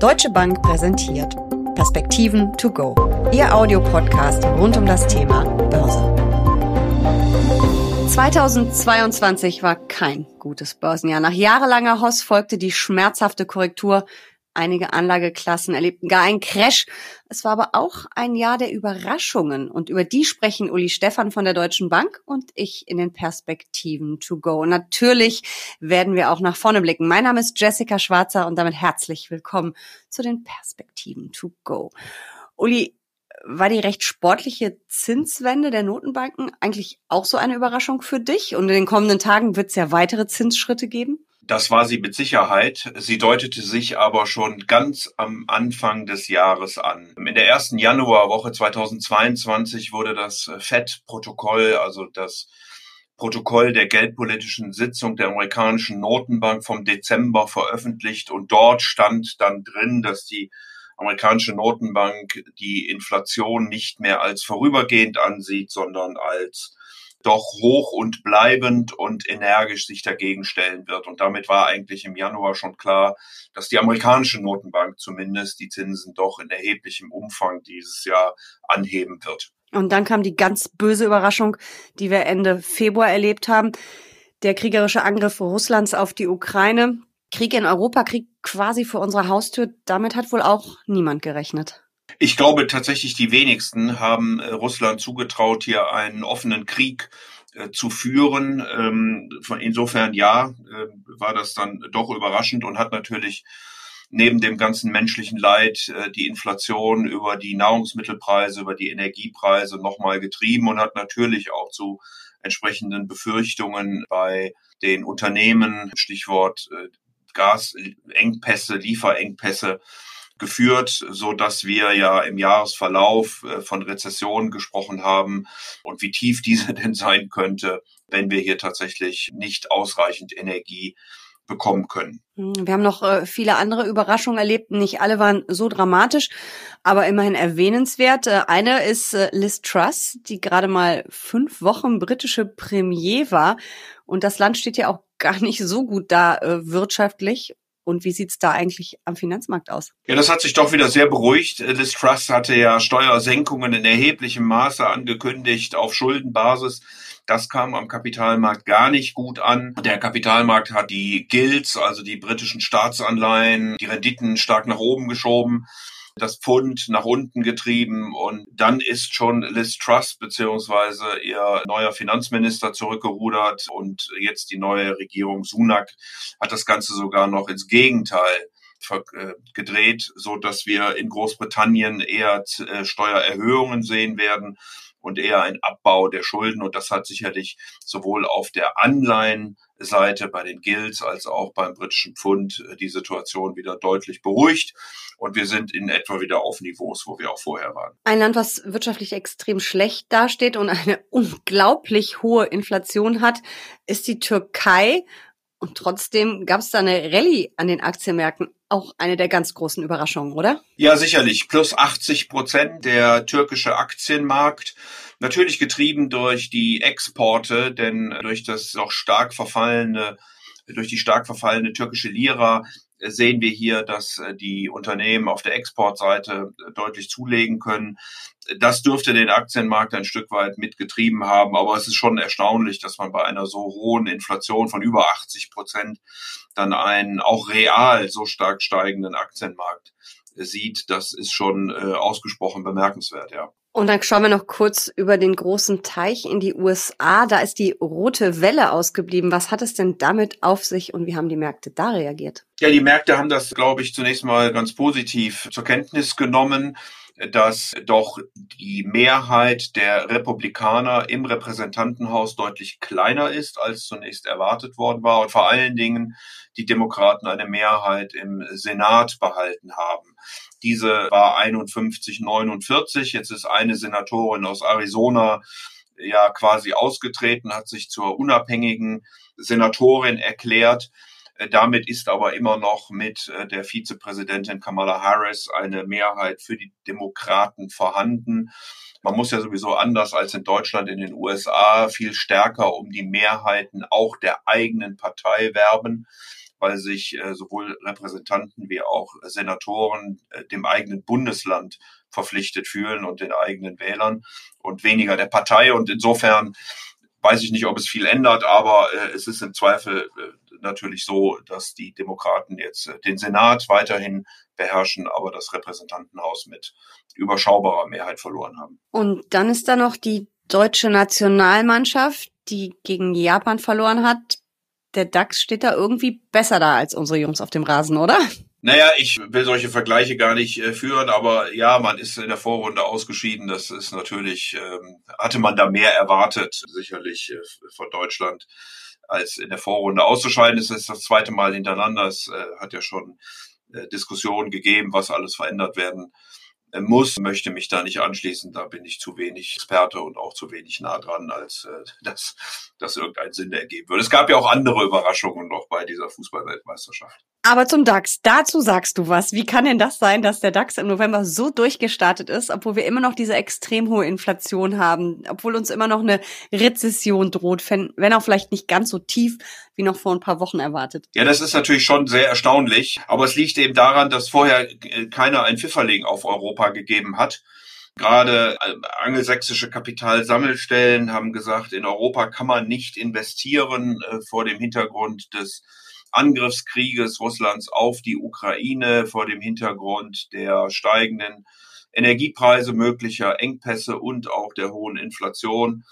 Deutsche Bank präsentiert Perspektiven to go. Ihr Audiopodcast rund um das Thema Börse. 2022 war kein gutes Börsenjahr. Nach jahrelanger Hoss folgte die schmerzhafte Korrektur Einige Anlageklassen erlebten gar einen Crash. Es war aber auch ein Jahr der Überraschungen. Und über die sprechen Uli Stefan von der Deutschen Bank und ich in den Perspektiven to go. Natürlich werden wir auch nach vorne blicken. Mein Name ist Jessica Schwarzer und damit herzlich willkommen zu den Perspektiven to go. Uli, war die recht sportliche Zinswende der Notenbanken eigentlich auch so eine Überraschung für dich? Und in den kommenden Tagen wird es ja weitere Zinsschritte geben? Das war sie mit Sicherheit. Sie deutete sich aber schon ganz am Anfang des Jahres an. In der ersten Januarwoche 2022 wurde das FED-Protokoll, also das Protokoll der geldpolitischen Sitzung der amerikanischen Notenbank vom Dezember veröffentlicht und dort stand dann drin, dass die amerikanische Notenbank die Inflation nicht mehr als vorübergehend ansieht, sondern als doch hoch und bleibend und energisch sich dagegen stellen wird. Und damit war eigentlich im Januar schon klar, dass die amerikanische Notenbank zumindest die Zinsen doch in erheblichem Umfang dieses Jahr anheben wird. Und dann kam die ganz böse Überraschung, die wir Ende Februar erlebt haben. Der kriegerische Angriff Russlands auf die Ukraine. Krieg in Europa, Krieg quasi vor unserer Haustür. Damit hat wohl auch niemand gerechnet. Ich glaube tatsächlich, die wenigsten haben äh, Russland zugetraut, hier einen offenen Krieg äh, zu führen. Ähm, insofern ja, äh, war das dann doch überraschend und hat natürlich neben dem ganzen menschlichen Leid die Inflation über die Nahrungsmittelpreise, über die Energiepreise nochmal getrieben und hat natürlich auch zu entsprechenden Befürchtungen bei den Unternehmen, Stichwort Gasengpässe, Lieferengpässe, geführt, so dass wir ja im Jahresverlauf äh, von Rezession gesprochen haben und wie tief diese denn sein könnte, wenn wir hier tatsächlich nicht ausreichend Energie bekommen können. Hm, wir haben noch äh, viele andere Überraschungen erlebt. Nicht alle waren so dramatisch, aber immerhin erwähnenswert. Äh, eine ist Liz Truss, die gerade mal fünf Wochen britische Premier war. Und das Land steht ja auch gar nicht so gut da wirtschaftlich. Und wie sieht's da eigentlich am Finanzmarkt aus? Ja, das hat sich doch wieder sehr beruhigt. Liz Truss hatte ja Steuersenkungen in erheblichem Maße angekündigt auf Schuldenbasis. Das kam am Kapitalmarkt gar nicht gut an. Der Kapitalmarkt hat die Gilts, also die britischen Staatsanleihen, die Renditen stark nach oben geschoben das Pfund nach unten getrieben und dann ist schon Liz Truss beziehungsweise ihr neuer Finanzminister zurückgerudert und jetzt die neue Regierung Sunak hat das Ganze sogar noch ins Gegenteil äh, gedreht, so dass wir in Großbritannien eher äh, Steuererhöhungen sehen werden und eher ein Abbau der Schulden. Und das hat sicherlich sowohl auf der Anleihenseite bei den Guilds als auch beim britischen Pfund äh, die Situation wieder deutlich beruhigt. Und wir sind in etwa wieder auf Niveaus, wo wir auch vorher waren. Ein Land, was wirtschaftlich extrem schlecht dasteht und eine unglaublich hohe Inflation hat, ist die Türkei. Und trotzdem gab es da eine Rallye an den Aktienmärkten. Auch eine der ganz großen Überraschungen, oder? Ja, sicherlich. Plus 80 Prozent der türkische Aktienmarkt. Natürlich getrieben durch die Exporte, denn durch das auch stark verfallene durch die stark verfallene türkische Lira sehen wir hier, dass äh, die Unternehmen auf der Exportseite äh, deutlich zulegen können. Das dürfte den Aktienmarkt ein Stück weit mitgetrieben haben, aber es ist schon erstaunlich, dass man bei einer so hohen Inflation von über 80 Prozent dann einen auch real so stark steigenden Aktienmarkt sieht. Das ist schon äh, ausgesprochen bemerkenswert, ja. Und dann schauen wir noch kurz über den großen Teich in die USA. Da ist die rote Welle ausgeblieben. Was hat es denn damit auf sich und wie haben die Märkte da reagiert? Ja, die Märkte haben das, glaube ich, zunächst mal ganz positiv zur Kenntnis genommen dass doch die Mehrheit der Republikaner im Repräsentantenhaus deutlich kleiner ist, als zunächst erwartet worden war und vor allen Dingen die Demokraten eine Mehrheit im Senat behalten haben. Diese war 51, 49. Jetzt ist eine Senatorin aus Arizona ja quasi ausgetreten, hat sich zur unabhängigen Senatorin erklärt. Äh, damit ist aber immer noch mit äh, der Vizepräsidentin Kamala Harris eine Mehrheit für die Demokraten vorhanden. Man muss ja sowieso anders als in Deutschland in den USA viel stärker um die Mehrheiten auch der eigenen Partei werben weil sich äh, sowohl Repräsentanten wie auch Senatoren dem eigenen Bundesland verpflichtet fühlen und den eigenen Wählern und weniger der Partei. Und insofern weiß ich nicht, ob es viel ändert, aber es ist im Zweifel natürlich so, dass die Demokraten jetzt äh, den Senat weiterhin beherrschen, aber das Repräsentantenhaus mit überschaubarer Mehrheit verloren haben. Und dann ist da noch die deutsche Nationalmannschaft, die gegen Japan verloren hat. Der DAX steht da irgendwie besser da als unsere Jungs auf dem Rasen, oder? Naja, ich will solche Vergleiche gar nicht äh, führen, aber ja, man ist in der Vorrunde ausgeschieden. Das ist natürlich, ähm, hatte man da mehr erwartet, sicherlich äh, von Deutschland, als in der Vorrunde auszuscheiden. Es ist das zweite Mal hintereinander. Es äh, hat ja schon äh, Diskussionen gegeben, was alles verändert werden muss, möchte mich da nicht anschließen. Da bin ich zu wenig Experte und auch zu wenig nah dran, als äh, dass das irgendeinen Sinn ergeben würde. Es gab ja auch andere Überraschungen noch bei dieser Fußballweltmeisterschaft. Aber zum DAX, dazu sagst du was. Wie kann denn das sein, dass der DAX im November so durchgestartet ist, obwohl wir immer noch diese extrem hohe Inflation haben, obwohl uns immer noch eine Rezession droht, wenn auch vielleicht nicht ganz so tief wie noch vor ein paar Wochen erwartet? Ja, das ist natürlich schon sehr erstaunlich, aber es liegt eben daran, dass vorher keiner ein Pfifferling auf Europa gegeben hat. Gerade äh, angelsächsische Kapitalsammelstellen haben gesagt, in Europa kann man nicht investieren äh, vor dem Hintergrund des Angriffskrieges Russlands auf die Ukraine vor dem Hintergrund der steigenden Energiepreise, möglicher Engpässe und auch der hohen Inflation.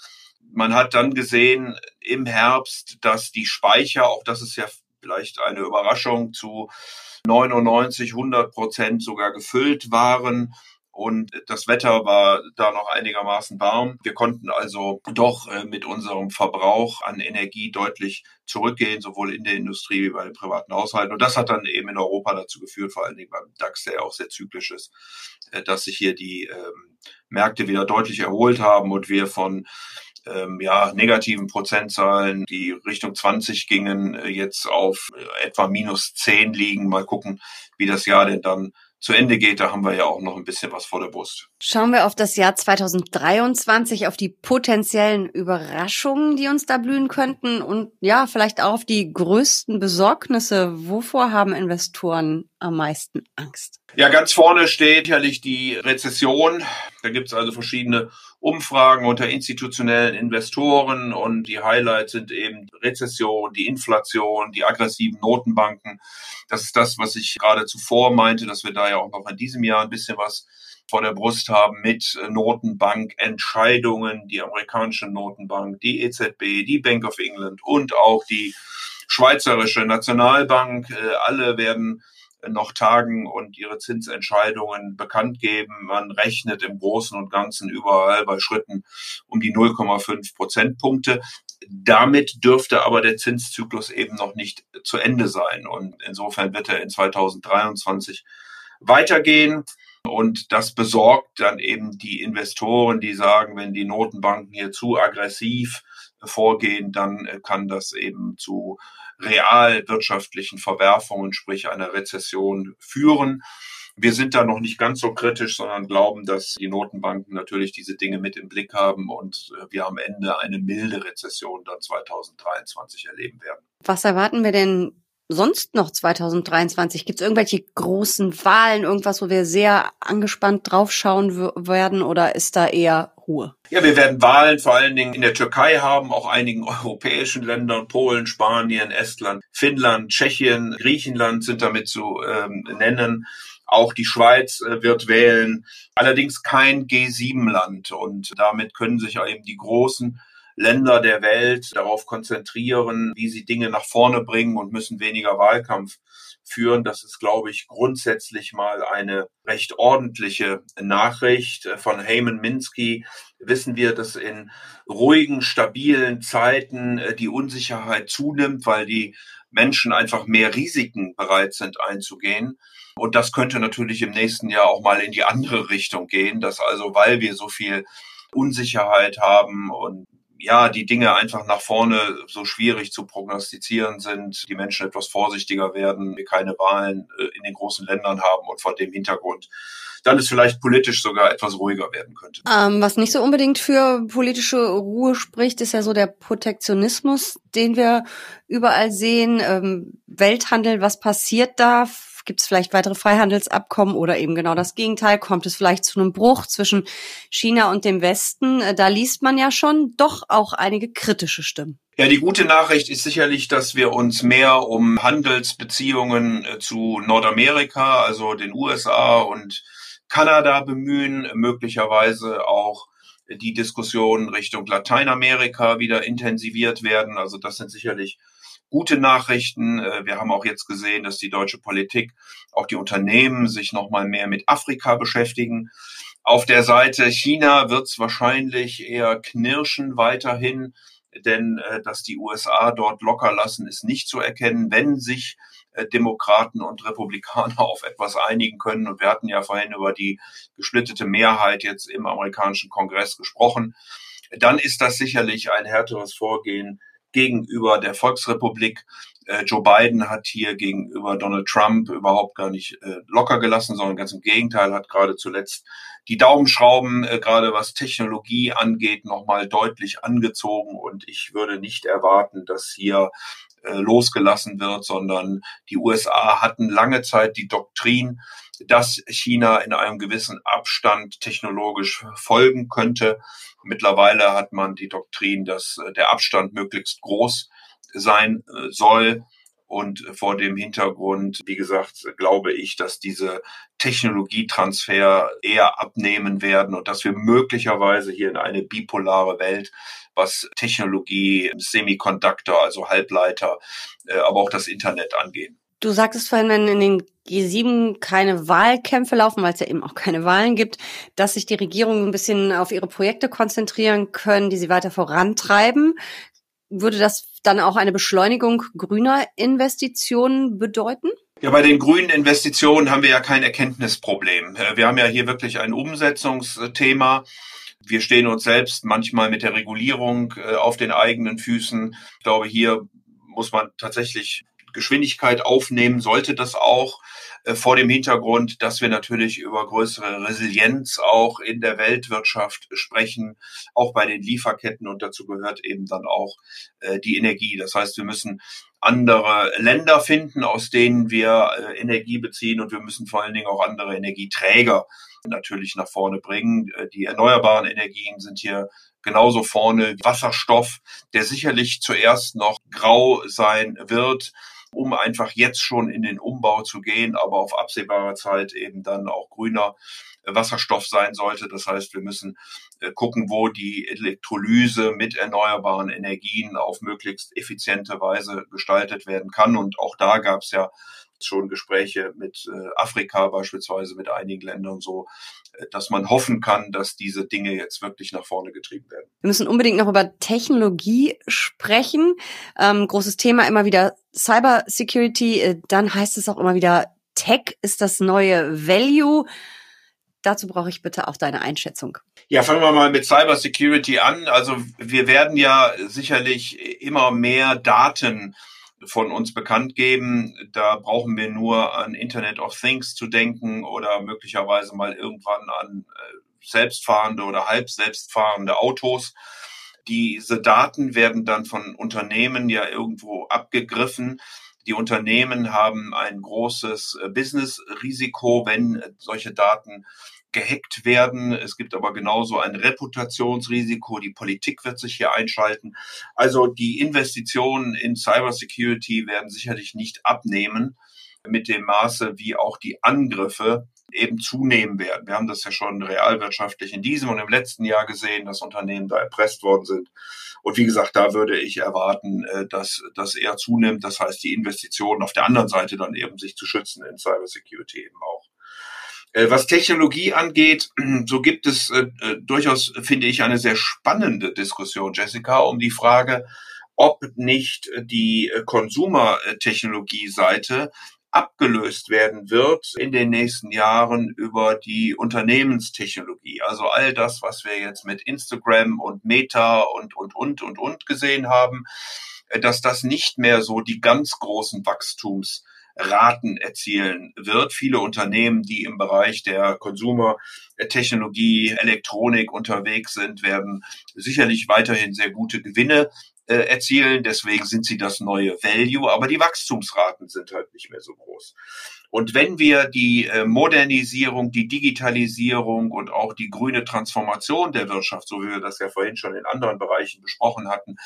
Man hat dann gesehen im Herbst, dass die Speicher, auch das ist ja vielleicht eine Überraschung, zu 99, 100 Prozent sogar gefüllt waren und das Wetter war da noch einigermaßen warm. Wir konnten also doch äh, mit unserem Verbrauch an Energie deutlich zurückgehen, sowohl in der Industrie wie bei den privaten Haushalten. Und das hat dann eben in Europa dazu geführt, vor allen Dingen beim DAX, der ja auch sehr zyklisch ist, äh, dass sich hier die ähm, Märkte wieder deutlich erholt haben und wir von ähm, ja, negativen Prozentzahlen, die Richtung 20 gingen, äh, jetzt auf etwa minus 10 liegen. Mal gucken, wie das Jahr denn dann zu Ende geht, da haben wir ja auch noch ein bisschen was vor der Brust. Schauen wir auf das Jahr 2023, auf die potenziellen Überraschungen, die uns da blühen könnten und ja, vielleicht auch auf die größten Besorgnisse. Wovor haben Investoren am meisten Angst? Ja, ganz vorne steht sicherlich die Rezession. Da gibt es also verschiedene Umfragen unter institutionellen Investoren und die Highlights sind eben Rezession, die Inflation, die aggressiven Notenbanken. Das ist das, was ich gerade zuvor meinte, dass wir da ja auch noch in diesem Jahr ein bisschen was vor der Brust haben mit Notenbankentscheidungen, die amerikanische Notenbank, die EZB, die Bank of England und auch die Schweizerische Nationalbank. Äh, alle werden noch tagen und ihre Zinsentscheidungen bekannt geben. Man rechnet im Großen und Ganzen überall bei Schritten um die 0,5 Prozentpunkte. Damit dürfte aber der Zinszyklus eben noch nicht zu Ende sein. Und insofern wird er in 2023 weitergehen. Und das besorgt dann eben die Investoren, die sagen, wenn die Notenbanken hier zu aggressiv vorgehen, dann kann das eben zu realwirtschaftlichen Verwerfungen, sprich einer Rezession führen. Wir sind da noch nicht ganz so kritisch, sondern glauben, dass die Notenbanken natürlich diese Dinge mit im Blick haben und äh, wir am Ende eine milde Rezession dann 2023 erleben werden. Was erwarten wir denn sonst noch 2023? Gibt es irgendwelche großen Wahlen, irgendwas, wo wir sehr angespannt draufschauen werden oder ist da eher Ruhe? Ja, wir werden Wahlen vor allen Dingen in der Türkei haben, auch einigen europäischen Ländern, Polen, Spanien, Estland, Finnland, Tschechien, Griechenland sind damit zu ähm, nennen. Auch die Schweiz äh, wird wählen, allerdings kein G7-Land. Und damit können sich eben die großen Länder der Welt darauf konzentrieren, wie sie Dinge nach vorne bringen und müssen weniger Wahlkampf führen. Das ist, glaube ich, grundsätzlich mal eine recht ordentliche Nachricht. Von Heyman Minsky wissen wir, dass in ruhigen, stabilen Zeiten äh, die Unsicherheit zunimmt, weil die Menschen einfach mehr Risiken bereit sind einzugehen. Und das könnte natürlich im nächsten Jahr auch mal in die andere Richtung gehen, dass also, weil wir so viel Unsicherheit haben und ja, die Dinge einfach nach vorne so schwierig zu prognostizieren sind, die Menschen etwas vorsichtiger werden, wir keine Wahlen äh, in den großen Ländern haben und vor dem Hintergrund dann es vielleicht politisch sogar etwas ruhiger werden könnte. Ähm, was nicht so unbedingt für politische Ruhe spricht, ist ja so der Protektionismus, den wir überall sehen. Ähm, Welthandel, was passiert da? Gibt es vielleicht weitere Freihandelsabkommen oder eben genau das Gegenteil? Kommt es vielleicht zu einem Bruch zwischen China und dem Westen? Äh, da liest man ja schon doch auch einige kritische Stimmen. Ja, die gute Nachricht ist sicherlich, dass wir uns mehr um Handelsbeziehungen äh, zu Nordamerika, also den USA und Kanada bemühen, möglicherweise auch die Diskussionen Richtung Lateinamerika wieder intensiviert werden. Also das sind sicherlich gute Nachrichten. Äh, wir haben auch jetzt gesehen, dass die deutsche Politik, auch die Unternehmen sich noch mal mehr mit Afrika beschäftigen. Auf der Seite China wird es wahrscheinlich eher knirschen weiterhin denn äh, dass die USA dort locker lassen, ist nicht zu erkennen, wenn sich äh, Demokraten und Republikaner auf etwas einigen können. Und wir hatten ja vorhin über die gesplittete Mehrheit jetzt im amerikanischen Kongress gesprochen. Dann ist das sicherlich ein härteres Vorgehen gegenüber der Volksrepublik. Äh, Joe Biden hat hier gegenüber Donald Trump überhaupt gar nicht äh, locker gelassen, sondern ganz im Gegenteil hat gerade zuletzt die Daumenschrauben, äh, gerade was Technologie angeht, nochmal deutlich angezogen. Und ich würde nicht erwarten, dass hier losgelassen wird, sondern die USA hatten lange Zeit die Doktrin, dass China in einem gewissen Abstand technologisch folgen könnte. Mittlerweile hat man die Doktrin, dass der Abstand möglichst groß sein äh, soll. Und vor dem Hintergrund, wie gesagt, glaube ich, dass diese Technologietransfer eher abnehmen werden und dass wir möglicherweise hier in eine bipolare Welt, was Technologie, Semiconductor, also Halbleiter, äh, aber auch das Internet angehen. Du sagtest vorhin, wenn in den G7 keine Wahlkämpfe laufen, weil es ja eben auch keine Wahlen gibt, dass sich die Regierungen ein bisschen auf ihre Projekte konzentrieren können, die sie weiter vorantreiben würde das dann auch eine Beschleunigung grüner Investitionen bedeuten? Ja, bei den grünen Investitionen haben wir ja kein Erkenntnisproblem. Äh, wir haben ja hier wirklich ein Umsetzungsthema. Wir stehen uns selbst manchmal mit der Regulierung äh, auf den eigenen Füßen. Ich glaube, hier muss man tatsächlich Geschwindigkeit aufnehmen, sollte das auch. Äh, vor dem Hintergrund, dass wir natürlich über größere Resilienz auch in der Weltwirtschaft sprechen, auch bei den Lieferketten und dazu gehört eben dann auch äh, die Energie. Das heißt, wir müssen andere Länder finden, aus denen wir äh, Energie beziehen und wir müssen vor allen Dingen auch andere Energieträger natürlich nach vorne bringen. Die erneuerbaren Energien sind hier genauso vorne. Wasserstoff, der sicherlich zuerst noch grau sein wird, um einfach jetzt schon in den Umbau zu gehen, aber auf absehbare Zeit eben dann auch grüner Wasserstoff sein sollte. Das heißt, wir müssen äh, gucken, wo die Elektrolyse mit erneuerbaren Energien auf möglichst effiziente Weise gestaltet werden kann. Und auch da gab es ja schon Gespräche mit äh, Afrika beispielsweise, mit einigen Ländern so, äh, dass man hoffen kann, dass diese Dinge jetzt wirklich nach vorne getrieben werden. Wir müssen unbedingt noch über Technologie sprechen. Ähm, großes Thema immer wieder Cyber Security. Äh, dann heißt es auch immer wieder, Tech ist das neue Value. Dazu brauche ich bitte auch deine Einschätzung. Ja, fangen wir mal mit Cyber Security an. Also wir werden ja sicherlich immer mehr Daten von uns bekannt geben. Da brauchen wir nur an Internet of Things zu denken oder möglicherweise mal irgendwann an äh, selbstfahrende oder halb selbstfahrende Autos. Diese Daten werden dann von Unternehmen ja irgendwo abgegriffen. Die Unternehmen haben ein großes äh, Business-Risiko, wenn solche Daten gehackt werden. Es gibt aber genauso ein Reputationsrisiko. Die Politik wird sich hier einschalten. Also die Investitionen in Cybersecurity werden sicherlich nicht abnehmen mit dem Maße, wie auch die Angriffe eben zunehmen werden. Wir haben das ja schon realwirtschaftlich in diesem und im letzten Jahr gesehen, dass Unternehmen da erpresst worden sind. Und wie gesagt, da würde ich erwarten, äh, dass das eher zunimmt. Das heißt, die Investitionen auf der anderen Seite dann eben sich zu schützen in Cybersecurity eben auch. Äh, was Technologie angeht, so gibt es äh, äh, durchaus, finde ich, eine sehr spannende Diskussion, Jessica, um die Frage, ob nicht die Konsumertechnologie-Seite abgelöst werden wird in den nächsten Jahren über die Unternehmenstechnologie. Also all das, was wir jetzt mit Instagram und Meta und, und, und, und, und gesehen haben, dass das nicht mehr so die ganz großen Wachstums Raten erzielen wird. Viele Unternehmen, die im Bereich der Konsumertechnologie, Elektronik unterwegs sind, werden sicherlich weiterhin sehr gute Gewinne äh, erzielen. Deswegen sind sie das neue Value, aber die Wachstumsraten sind halt nicht mehr so groß. Und wenn wir die äh, Modernisierung, die Digitalisierung und auch die grüne Transformation der Wirtschaft, so wie wir das ja vorhin schon in anderen Bereichen besprochen hatten,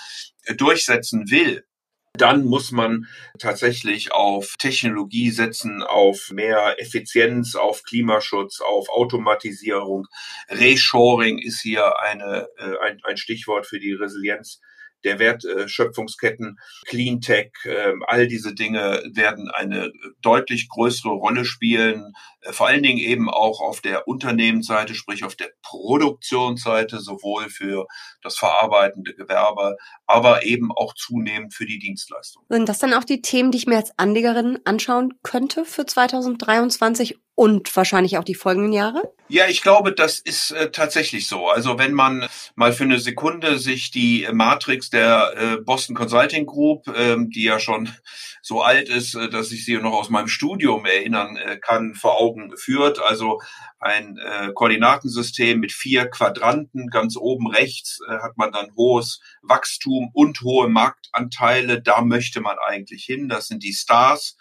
äh, durchsetzen will, dann muss man tatsächlich auf Technologie setzen, auf mehr Effizienz, auf Klimaschutz, auf Automatisierung. Reshoring ist hier eine, äh, ein, ein Stichwort für die Resilienz der Wertschöpfungsketten, Cleantech, ähm, all diese Dinge werden eine deutlich größere Rolle spielen, äh, vor allen Dingen eben auch auf der Unternehmensseite, sprich auf der Produktionsseite, sowohl für das verarbeitende Gewerbe, aber eben auch zunehmend für die Dienstleistung. Sind das dann auch die Themen, die ich mir als Anlegerin anschauen könnte für 2023 und wahrscheinlich auch die folgenden Jahre? Ja, ich glaube, das ist äh, tatsächlich so. Also wenn man mal für eine Sekunde sich die Matrix der äh, Boston Consulting Group, ähm, die ja schon so alt ist, äh, dass ich sie noch aus meinem Studium erinnern äh, kann, vor Augen führt. Also ein äh, Koordinatensystem mit vier Quadranten. Ganz oben rechts äh, hat man dann hohes Wachstum und hohe Marktanteile. Da möchte man eigentlich hin. Das sind die Stars.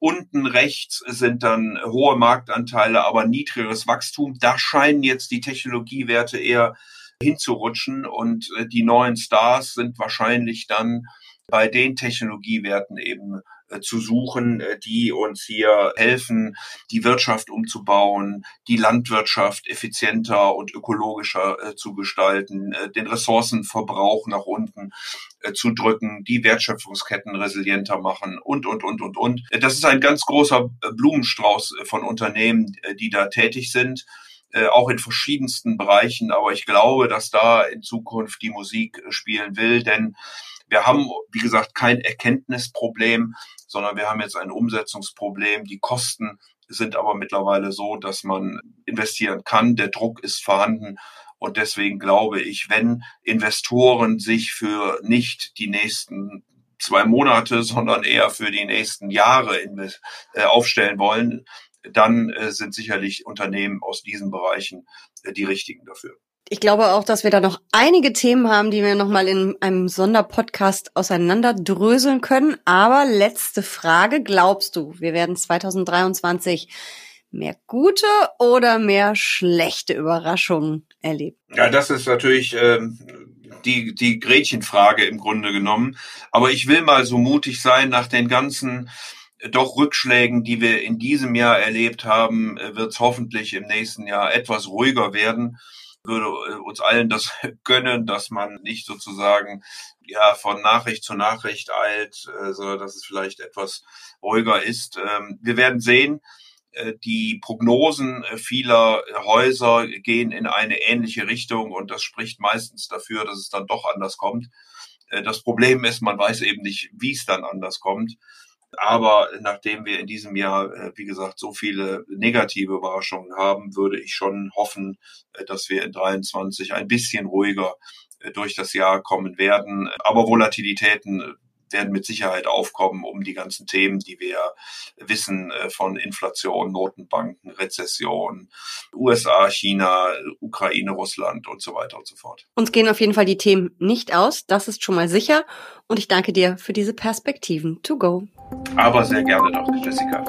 Unten rechts sind dann hohe Marktanteile, aber niedrigeres Wachstum. Da scheinen jetzt die Technologiewerte eher hinzurutschen und äh, die neuen Stars sind wahrscheinlich dann bei den Technologiewerten eben zu suchen, äh, die uns hier helfen, die Wirtschaft umzubauen, die Landwirtschaft effizienter und ökologischer äh, zu gestalten, den Ressourcenverbrauch nach unten zu drücken, die Wertschöpfungsketten resilienter machen und, und, und, und, und. Das ist ein ganz großer Blumenstrauß von Unternehmen, die da tätig sind. auch in verschiedensten Bereichen. Aber ich glaube, dass da in Zukunft die Musik spielen will, denn wir haben, wie gesagt, kein Erkenntnisproblem, sondern wir haben jetzt ein Umsetzungsproblem. Die Kosten sind aber mittlerweile so, dass man investieren kann. Der Druck ist vorhanden. Und deswegen glaube ich, wenn Investoren sich für nicht die nächsten zwei Monate, sondern eher für die nächsten Jahre äh, aufstellen wollen, dann äh, sind sicherlich Unternehmen aus diesen Bereichen äh, die richtigen dafür. Ich glaube auch, dass wir da noch einige Themen haben, die wir nochmal in einem Sonderpodcast auseinanderdröseln können. Aber letzte Frage. Glaubst du, wir werden 2023 mehr gute oder mehr schlechte Überraschungen erleben? Ja, das ist natürlich ähm, die, die Gretchenfrage im Grunde genommen. Aber ich will mal so mutig sein, nach den ganzen äh, doch Rückschlägen, die wir in diesem Jahr erlebt haben, äh, wird es hoffentlich im nächsten Jahr etwas ruhiger werden würde äh, uns allen das gönnen, dass man nicht sozusagen ja von Nachricht zu Nachricht eilt, äh, sondern dass es vielleicht etwas ruhiger ist. Ähm, wir werden sehen, äh, die Prognosen vieler Häuser gehen in eine ähnliche Richtung und das spricht meistens dafür, dass es dann doch anders kommt. Das Problem ist, man weiß eben nicht, wie es dann anders kommt. Aber nachdem wir in diesem Jahr, äh, wie gesagt, so viele negative Überraschungen haben, würde ich schon hoffen, äh, dass wir in 23 ein bisschen ruhiger äh, durch das Jahr kommen werden. Aber Volatilitäten werden mit Sicherheit aufkommen, um die ganzen Themen, die wir wissen von Inflation, Notenbanken, Rezession, USA, China, Ukraine, Russland und so weiter und so fort. Uns gehen auf jeden Fall die Themen nicht aus, das ist schon mal sicher. Und ich danke dir für diese Perspektiven. To go. Aber sehr gerne doch, Jessica.